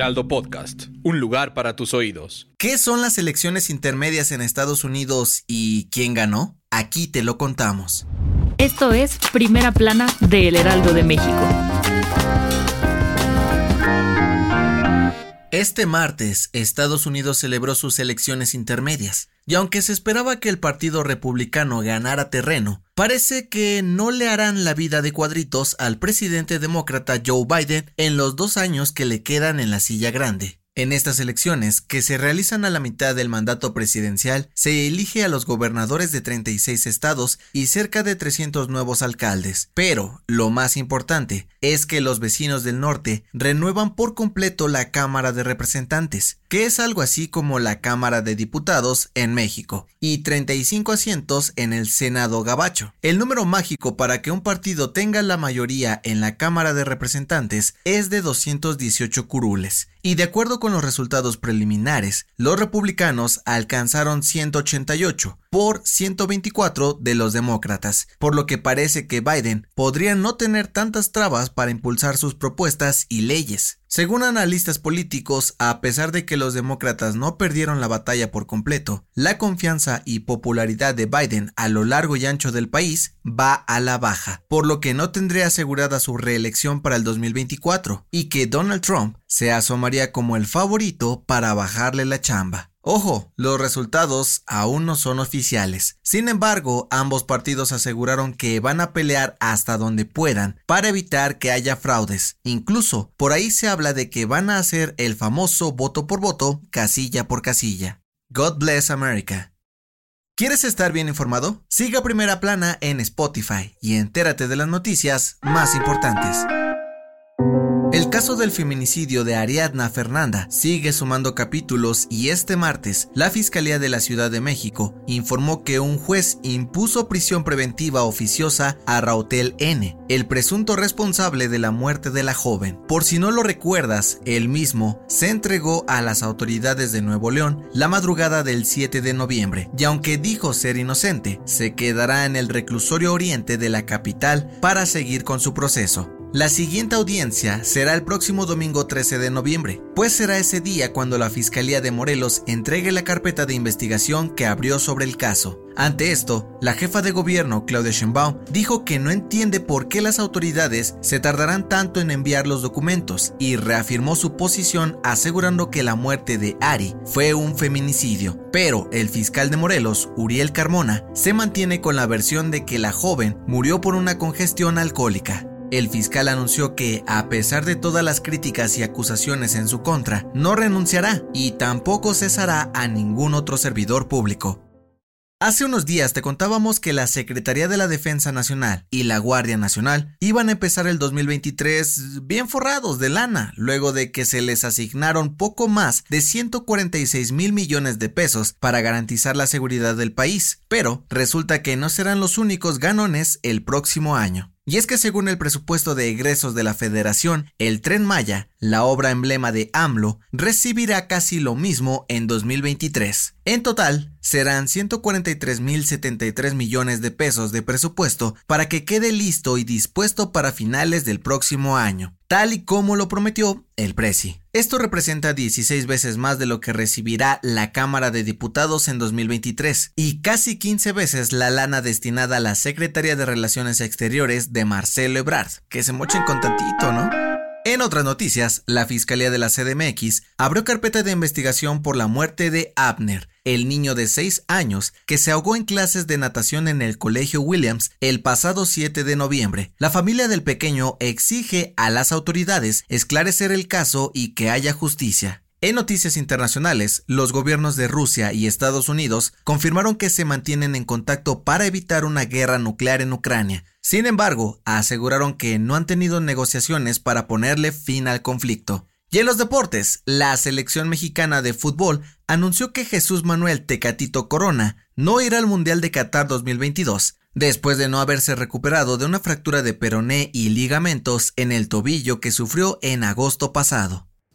Heraldo Podcast, un lugar para tus oídos. ¿Qué son las elecciones intermedias en Estados Unidos y quién ganó? Aquí te lo contamos. Esto es Primera Plana de El Heraldo de México. Este martes, Estados Unidos celebró sus elecciones intermedias, y aunque se esperaba que el Partido Republicano ganara terreno, parece que no le harán la vida de cuadritos al presidente demócrata Joe Biden en los dos años que le quedan en la silla grande. En estas elecciones, que se realizan a la mitad del mandato presidencial, se elige a los gobernadores de 36 estados y cerca de 300 nuevos alcaldes. Pero, lo más importante, es que los vecinos del norte renuevan por completo la Cámara de Representantes, que es algo así como la Cámara de Diputados en México, y 35 asientos en el Senado Gabacho. El número mágico para que un partido tenga la mayoría en la Cámara de Representantes es de 218 curules, y de acuerdo con los resultados preliminares, los republicanos alcanzaron 188 por 124 de los demócratas, por lo que parece que Biden podría no tener tantas trabas para impulsar sus propuestas y leyes. Según analistas políticos, a pesar de que los demócratas no perdieron la batalla por completo, la confianza y popularidad de Biden a lo largo y ancho del país va a la baja, por lo que no tendría asegurada su reelección para el 2024 y que Donald Trump se asomaría como el favorito para bajarle la chamba. Ojo, los resultados aún no son oficiales. Sin embargo, ambos partidos aseguraron que van a pelear hasta donde puedan para evitar que haya fraudes. Incluso, por ahí se habla de que van a hacer el famoso voto por voto, casilla por casilla. God bless America. ¿Quieres estar bien informado? Siga Primera Plana en Spotify y entérate de las noticias más importantes. Caso del feminicidio de Ariadna Fernanda sigue sumando capítulos y este martes la Fiscalía de la Ciudad de México informó que un juez impuso prisión preventiva oficiosa a Rautel N, el presunto responsable de la muerte de la joven. Por si no lo recuerdas, él mismo se entregó a las autoridades de Nuevo León la madrugada del 7 de noviembre y aunque dijo ser inocente, se quedará en el reclusorio oriente de la capital para seguir con su proceso. La siguiente audiencia será el próximo domingo 13 de noviembre, pues será ese día cuando la Fiscalía de Morelos entregue la carpeta de investigación que abrió sobre el caso. Ante esto, la jefa de gobierno, Claudia Sheinbaum, dijo que no entiende por qué las autoridades se tardarán tanto en enviar los documentos y reafirmó su posición asegurando que la muerte de Ari fue un feminicidio. Pero el fiscal de Morelos, Uriel Carmona, se mantiene con la versión de que la joven murió por una congestión alcohólica. El fiscal anunció que, a pesar de todas las críticas y acusaciones en su contra, no renunciará y tampoco cesará a ningún otro servidor público. Hace unos días te contábamos que la Secretaría de la Defensa Nacional y la Guardia Nacional iban a empezar el 2023 bien forrados de lana, luego de que se les asignaron poco más de 146 mil millones de pesos para garantizar la seguridad del país. Pero resulta que no serán los únicos ganones el próximo año. Y es que según el presupuesto de egresos de la Federación, el tren Maya, la obra emblema de AMLO, recibirá casi lo mismo en 2023. En total, serán 143.073 millones de pesos de presupuesto para que quede listo y dispuesto para finales del próximo año, tal y como lo prometió el Presi. Esto representa 16 veces más de lo que recibirá la Cámara de Diputados en 2023 y casi 15 veces la lana destinada a la Secretaría de Relaciones Exteriores de Marcelo Ebrard, que se mochen con tantito, ¿no? En otras noticias, la Fiscalía de la CDMX abrió carpeta de investigación por la muerte de Abner, el niño de 6 años que se ahogó en clases de natación en el Colegio Williams el pasado 7 de noviembre. La familia del pequeño exige a las autoridades esclarecer el caso y que haya justicia. En noticias internacionales, los gobiernos de Rusia y Estados Unidos confirmaron que se mantienen en contacto para evitar una guerra nuclear en Ucrania. Sin embargo, aseguraron que no han tenido negociaciones para ponerle fin al conflicto. Y en los deportes, la selección mexicana de fútbol anunció que Jesús Manuel Tecatito Corona no irá al Mundial de Qatar 2022, después de no haberse recuperado de una fractura de peroné y ligamentos en el tobillo que sufrió en agosto pasado.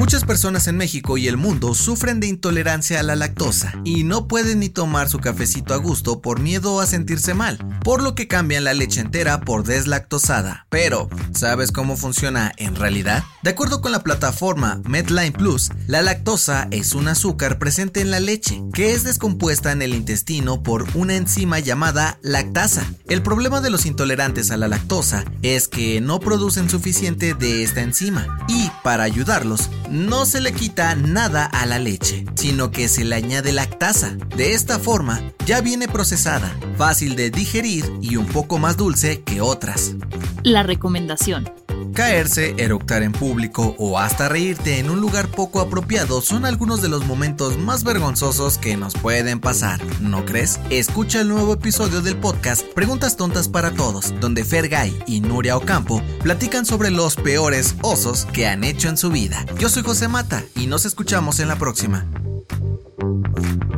Muchas personas en México y el mundo sufren de intolerancia a la lactosa y no pueden ni tomar su cafecito a gusto por miedo a sentirse mal, por lo que cambian la leche entera por deslactosada. Pero, ¿sabes cómo funciona en realidad? De acuerdo con la plataforma Medline Plus, la lactosa es un azúcar presente en la leche que es descompuesta en el intestino por una enzima llamada lactasa. El problema de los intolerantes a la lactosa es que no producen suficiente de esta enzima y para ayudarlos no se le quita nada a la leche, sino que se le añade lactasa. De esta forma, ya viene procesada, fácil de digerir y un poco más dulce que otras. La recomendación. Caerse, eructar en público o hasta reírte en un lugar poco apropiado son algunos de los momentos más vergonzosos que nos pueden pasar, ¿no crees? Escucha el nuevo episodio del podcast Preguntas Tontas para Todos, donde Fergay y Nuria Ocampo platican sobre los peores osos que han hecho en su vida. Yo soy José Mata y nos escuchamos en la próxima.